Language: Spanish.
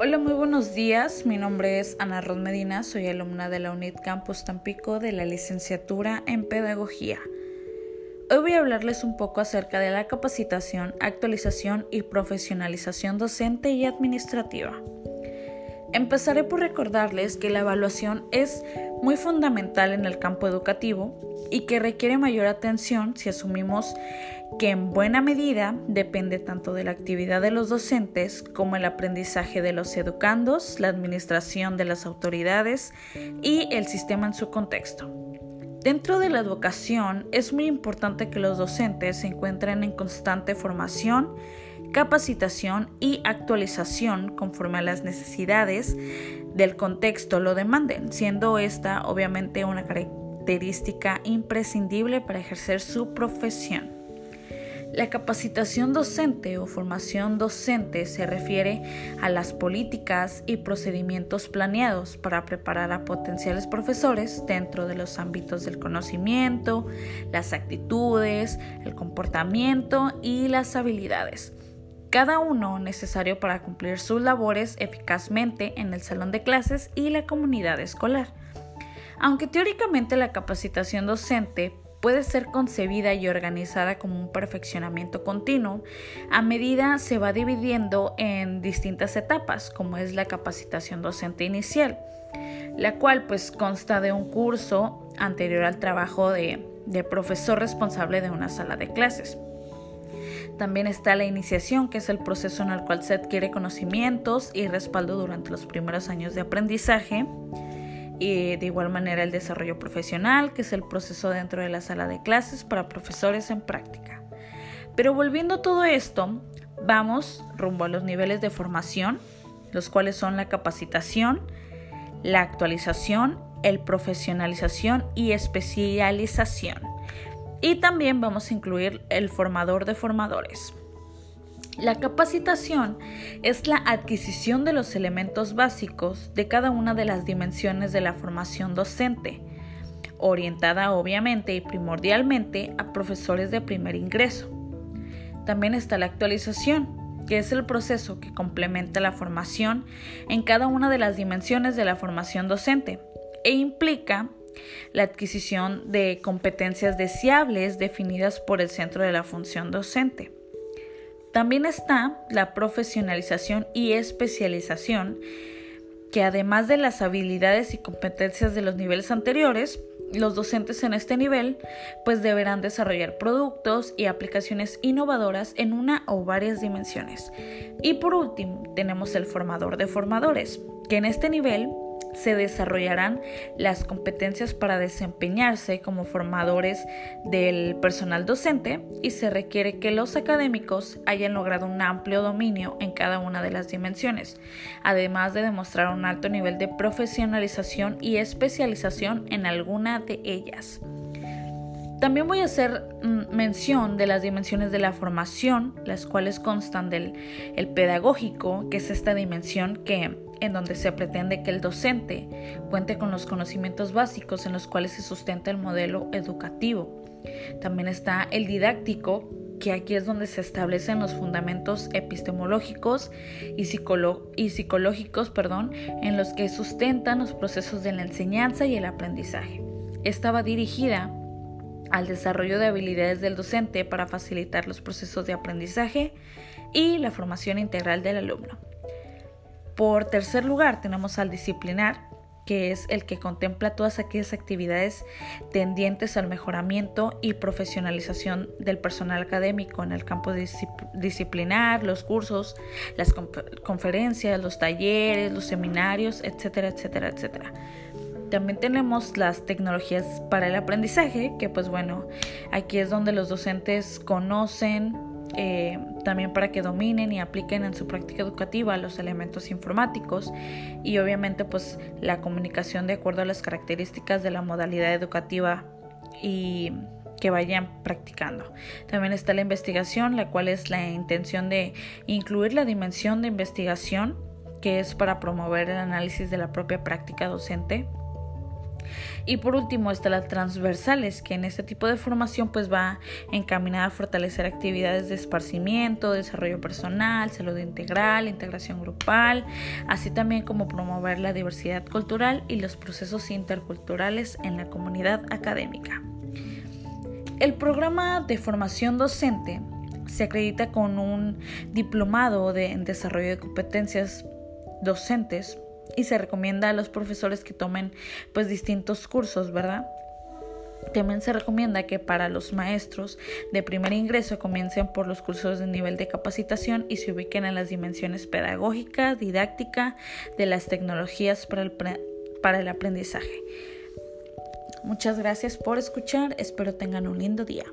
Hola, muy buenos días. Mi nombre es Ana Rod Medina, soy alumna de la UNIT Campus Tampico de la licenciatura en Pedagogía. Hoy voy a hablarles un poco acerca de la capacitación, actualización y profesionalización docente y administrativa. Empezaré por recordarles que la evaluación es muy fundamental en el campo educativo y que requiere mayor atención si asumimos que en buena medida depende tanto de la actividad de los docentes como el aprendizaje de los educandos, la administración de las autoridades y el sistema en su contexto. Dentro de la educación es muy importante que los docentes se encuentren en constante formación capacitación y actualización conforme a las necesidades del contexto lo demanden, siendo esta obviamente una característica imprescindible para ejercer su profesión. La capacitación docente o formación docente se refiere a las políticas y procedimientos planeados para preparar a potenciales profesores dentro de los ámbitos del conocimiento, las actitudes, el comportamiento y las habilidades cada uno necesario para cumplir sus labores eficazmente en el salón de clases y la comunidad escolar. Aunque teóricamente la capacitación docente puede ser concebida y organizada como un perfeccionamiento continuo, a medida se va dividiendo en distintas etapas, como es la capacitación docente inicial, la cual pues consta de un curso anterior al trabajo de, de profesor responsable de una sala de clases. También está la iniciación, que es el proceso en el cual se adquiere conocimientos y respaldo durante los primeros años de aprendizaje. Y de igual manera el desarrollo profesional, que es el proceso dentro de la sala de clases para profesores en práctica. Pero volviendo a todo esto, vamos rumbo a los niveles de formación, los cuales son la capacitación, la actualización, el profesionalización y especialización. Y también vamos a incluir el formador de formadores. La capacitación es la adquisición de los elementos básicos de cada una de las dimensiones de la formación docente, orientada obviamente y primordialmente a profesores de primer ingreso. También está la actualización, que es el proceso que complementa la formación en cada una de las dimensiones de la formación docente e implica la adquisición de competencias deseables definidas por el centro de la función docente. También está la profesionalización y especialización, que además de las habilidades y competencias de los niveles anteriores, los docentes en este nivel pues deberán desarrollar productos y aplicaciones innovadoras en una o varias dimensiones. Y por último, tenemos el formador de formadores, que en este nivel se desarrollarán las competencias para desempeñarse como formadores del personal docente y se requiere que los académicos hayan logrado un amplio dominio en cada una de las dimensiones, además de demostrar un alto nivel de profesionalización y especialización en alguna de ellas. También voy a hacer mm, mención de las dimensiones de la formación, las cuales constan del el pedagógico, que es esta dimensión que en donde se pretende que el docente cuente con los conocimientos básicos en los cuales se sustenta el modelo educativo. También está el didáctico, que aquí es donde se establecen los fundamentos epistemológicos y, psicológicos perdón, en los que sustentan los procesos de la enseñanza y el aprendizaje. Estaba dirigida al desarrollo de habilidades del docente para facilitar los procesos de aprendizaje y la formación integral del alumno. Por tercer lugar tenemos al disciplinar, que es el que contempla todas aquellas actividades tendientes al mejoramiento y profesionalización del personal académico en el campo disciplinar, los cursos, las conferencias, los talleres, los seminarios, etcétera, etcétera, etcétera. También tenemos las tecnologías para el aprendizaje, que pues bueno, aquí es donde los docentes conocen, eh, también para que dominen y apliquen en su práctica educativa los elementos informáticos y obviamente pues la comunicación de acuerdo a las características de la modalidad educativa y que vayan practicando. También está la investigación, la cual es la intención de incluir la dimensión de investigación que es para promover el análisis de la propia práctica docente Y por último está la transversales, que en este tipo de formación pues va encaminada a fortalecer actividades de esparcimiento, desarrollo personal, salud integral, integración grupal, así también como promover la diversidad cultural y los procesos interculturales en la comunidad académica. El programa de formación docente se acredita con un diplomado de, en desarrollo de competencias docentes y se recomienda a los profesores que tomen pues distintos cursos, ¿verdad? También se recomienda que para los maestros de primer ingreso comiencen por los cursos de nivel de capacitación y se ubiquen en las dimensiones pedagógica, didáctica de las tecnologías para el, para el aprendizaje. Muchas gracias por escuchar, espero tengan un lindo día.